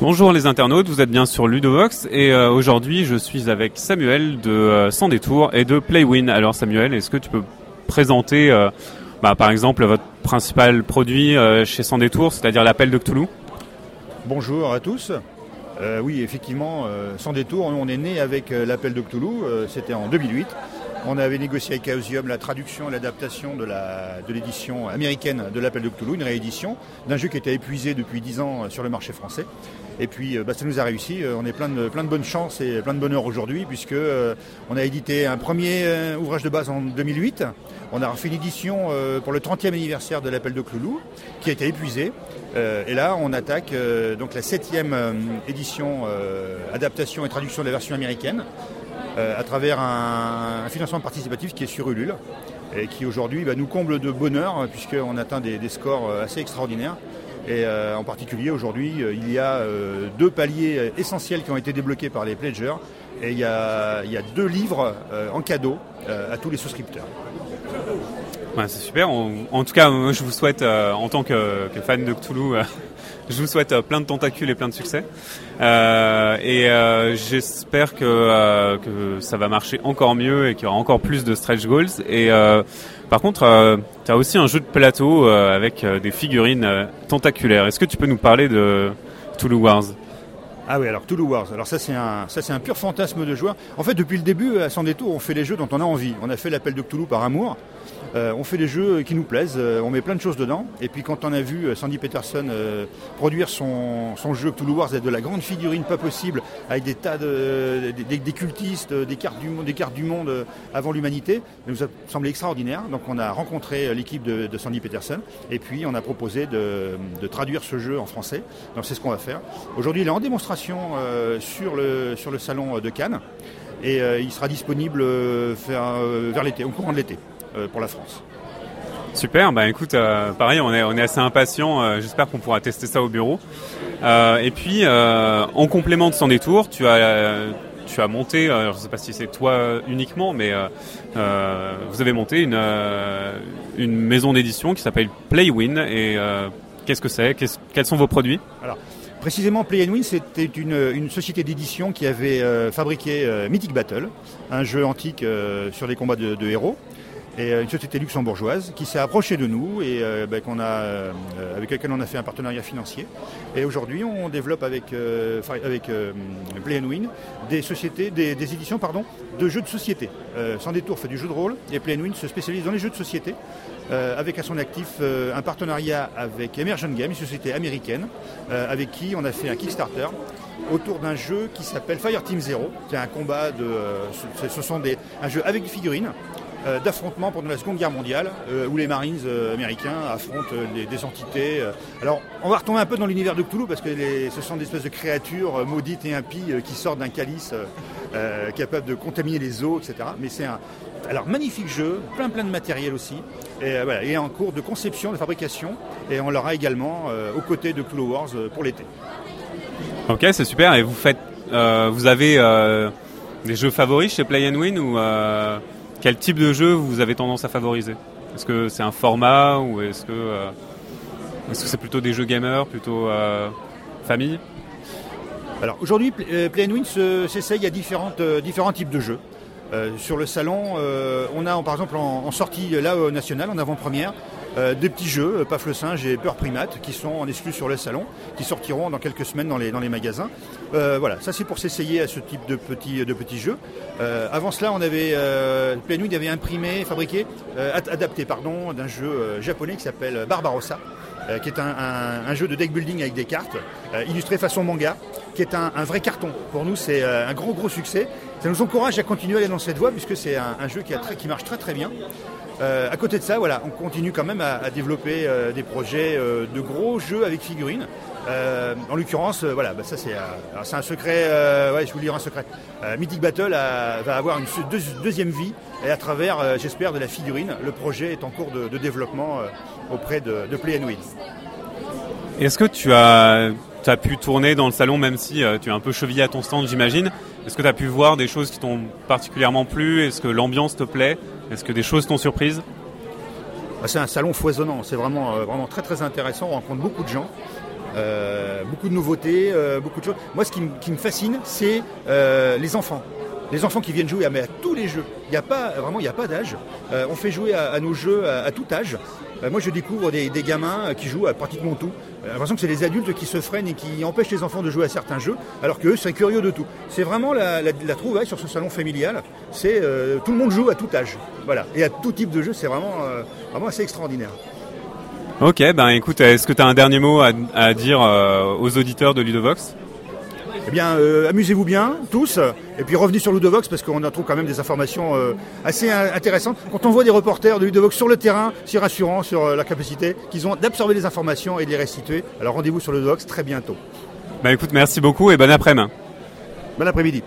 Bonjour les internautes, vous êtes bien sur Ludovox et euh, aujourd'hui je suis avec Samuel de euh, Sans Détour et de Playwin. Alors Samuel, est-ce que tu peux présenter euh, bah, par exemple votre principal produit chez Sans Détour, c'est-à-dire l'appel de Cthulhu? Bonjour à tous. oui, effectivement, Sans Détour, on est né avec l'appel de Cthulhu, c'était en 2008. On avait négocié avec Chaosium la traduction et l'adaptation de l'édition américaine de l'appel de Cthulhu, une réédition d'un jeu qui était épuisé depuis 10 ans sur le marché français. Et puis euh, bah, ça nous a réussi. Euh, on est plein de, plein de bonne chance et plein de bonheur aujourd'hui puisque euh, on a édité un premier ouvrage de base en 2008. On a fait une édition pour le 30e anniversaire de l'appel de Cloulou qui a été épuisé. et là, on attaque donc la 7e édition, adaptation et traduction de la version américaine à travers un, financement participatif qui est sur Ulule et qui aujourd'hui bah, nous comble de bonheur puisqu'on atteint des scores assez extraordinaires. Et euh, en particulier, aujourd'hui, euh, il y a euh, deux paliers essentiels qui ont été débloqués par les pledgers. Et il y a, deux livres en cadeau à tous les souscripteurs. C'est super. En, tout cas, je vous souhaite, en tant que, fan de Cthulhu, je vous souhaite plein de tentacules et plein de succès. et j'espère que, que ça va marcher encore mieux et qu'il y aura encore plus de stretch goals. Et par contre, euh, tu as aussi un jeu de plateau euh, avec euh, des figurines tentaculaires. Est-ce que tu peux nous parler de Toulouse Wars? Ah oui, alors Toulouse Wars. Alors ça c'est un ça c'est un pur fantasme de joueur. En fait, depuis le début, à Sans détour, on fait les jeux dont on a envie. On a fait l'appel de Cthulhu par amour. Euh, on fait des jeux qui nous plaisent, euh, on met plein de choses dedans. Et puis quand on a vu euh, Sandy Peterson produire son, jeu Cthulhu Wars de la grande figurine pas possible, avec des tas de des, cultistes, des cartes du monde, des cartes du monde avant l'humanité, ça nous a semblé extraordinaire. Donc on a rencontré l'équipe de, Sandy Peterson et puis on a proposé de, traduire ce jeu en français. Donc c'est ce qu'on va faire. Aujourd'hui, il est en démonstration sur le sur le salon de Cannes et il sera disponible vers l'été, au courant de l'été. Euh, pour la France. Super, bah écoute, euh, pareil, on est, on est assez impatient. Euh, j'espère qu'on pourra tester ça au bureau. et puis, en complément de son détour, tu as, tu as monté, je ne sais pas si c'est toi uniquement, mais vous avez monté une, une maison d'édition qui s'appelle Playwin. Et qu'est-ce que c'est Quels sont vos produits Alors, Précisément, Play Win, c'était une, société d'édition qui avait fabriqué Mythic Battle, un jeu antique sur des combats de héros et euh, une société luxembourgeoise qui s'est approchée de nous et euh, ben, qu'on a, euh, avec laquelle on a fait un partenariat financier. Et aujourd'hui, on développe avec, avec Play Win des sociétés, des, éditions pardon, de jeux de société. Sans détour fait du jeu de rôle et Play Win se spécialise dans les jeux de société. avec à son actif un partenariat avec Emergent Game, une société américaine, avec qui on a fait un Kickstarter autour d'un jeu qui s'appelle Fire Team Zero. C'est un combat de. ce sont des, un jeu avec des figurines euh, d'affrontements pendant la Seconde Guerre mondiale, euh, où les Marines euh, américains affrontent des, entités. Alors, on va retomber un peu dans l'univers de Cthulhu, parce que ce sont des espèces de créatures maudites et impies qui sortent d'un calice capable de contaminer les eaux, etc. Mais c'est un magnifique jeu, plein plein de matériel aussi, et en cours de conception, de fabrication, et on l'aura également aux côtés de Cthulhu Wars pour l'été. Ok, c'est super. Et vous faites, vous avez des jeux favoris chez Play and Win ou quel type de jeu vous avez tendance à favoriser? Est-ce que c'est un format ou est-ce que euh, que c'est plutôt des jeux gamers, plutôt euh, famille? Alors aujourd'hui, euh, Play Win s'essaye à différents types de jeux. sur le salon, on a par exemple en, sortie là au national, en avant-première, euh, des petits jeux, euh, Paf le singe et Peur Primate, qui sont en exclus sur le salon, qui sortiront dans quelques semaines dans les, dans magasins. Euh, voilà, ça c'est pour s'essayer à ce type de petits, jeux. avant cela, on avait, avait imprimé, fabriqué, adapté pardon, d'un jeu japonais qui s'appelle Barbarossa. qui est un, jeu de deck building avec des cartes, illustré façon manga, qui est un, vrai carton. Pour nous, c'est un gros gros succès. Ça nous encourage à continuer à aller dans cette voie, puisque c'est un, jeu qui, marche très très bien. Euh, à côté de ça, voilà, on continue quand même à, développer euh, des projets euh, de gros jeux avec figurines. en l'occurrence, voilà, bah, ça c'est un secret. ouais, je vous dire un secret. Mythic Battle va avoir une deuxième vie et à travers, j'espère, de la figurine. Le projet est en cours de, développement auprès de, de Play Win. Est-ce que tu as, pu tourner dans le salon, même si tu es un peu chevillé à ton stand, j'imagine Est-ce que tu as pu voir des choses qui t'ont particulièrement plu? Est-ce que l'ambiance te plaît? Est-ce que des choses t'ont surprise? Bah, C'est un salon foisonnant, c'est vraiment, euh, vraiment très très intéressant, on rencontre beaucoup de gens. beaucoup de nouveautés, beaucoup de choses. Moi, ce qui, me fascine, c'est les enfants les enfants qui viennent jouer à, tous les jeux. Il n'y a pas, vraiment, il n'y a pas d'âge. on fait jouer à, nos jeux à, tout âge. Moi, je découvre des, gamins qui jouent à pratiquement tout. J'ai l'impression que c'est les adultes qui se freinent et qui empêchent les enfants de jouer à certains jeux, alors qu'eux, c'est curieux de tout. C'est vraiment la, trouvaille sur ce salon familial. C'est tout le monde joue à tout âge. Voilà. Et à tout type de jeu, c'est vraiment, vraiment assez extraordinaire. Ok, ben écoute, est-ce que tu as un dernier mot à, dire euh, aux auditeurs de Ludovox? Eh bien, euh, amusez-vous bien, tous, et puis revenez sur Ludovox parce qu'on en trouve quand même des informations euh, assez intéressantes. Quand on voit des reporters de Ludovox sur le terrain, c'est rassurant sur la capacité qu'ils ont d'absorber les informations et de les restituer. Alors rendez-vous sur Ludovox très bientôt. Ben écoute, merci beaucoup et bon après-midi. Bon après-midi.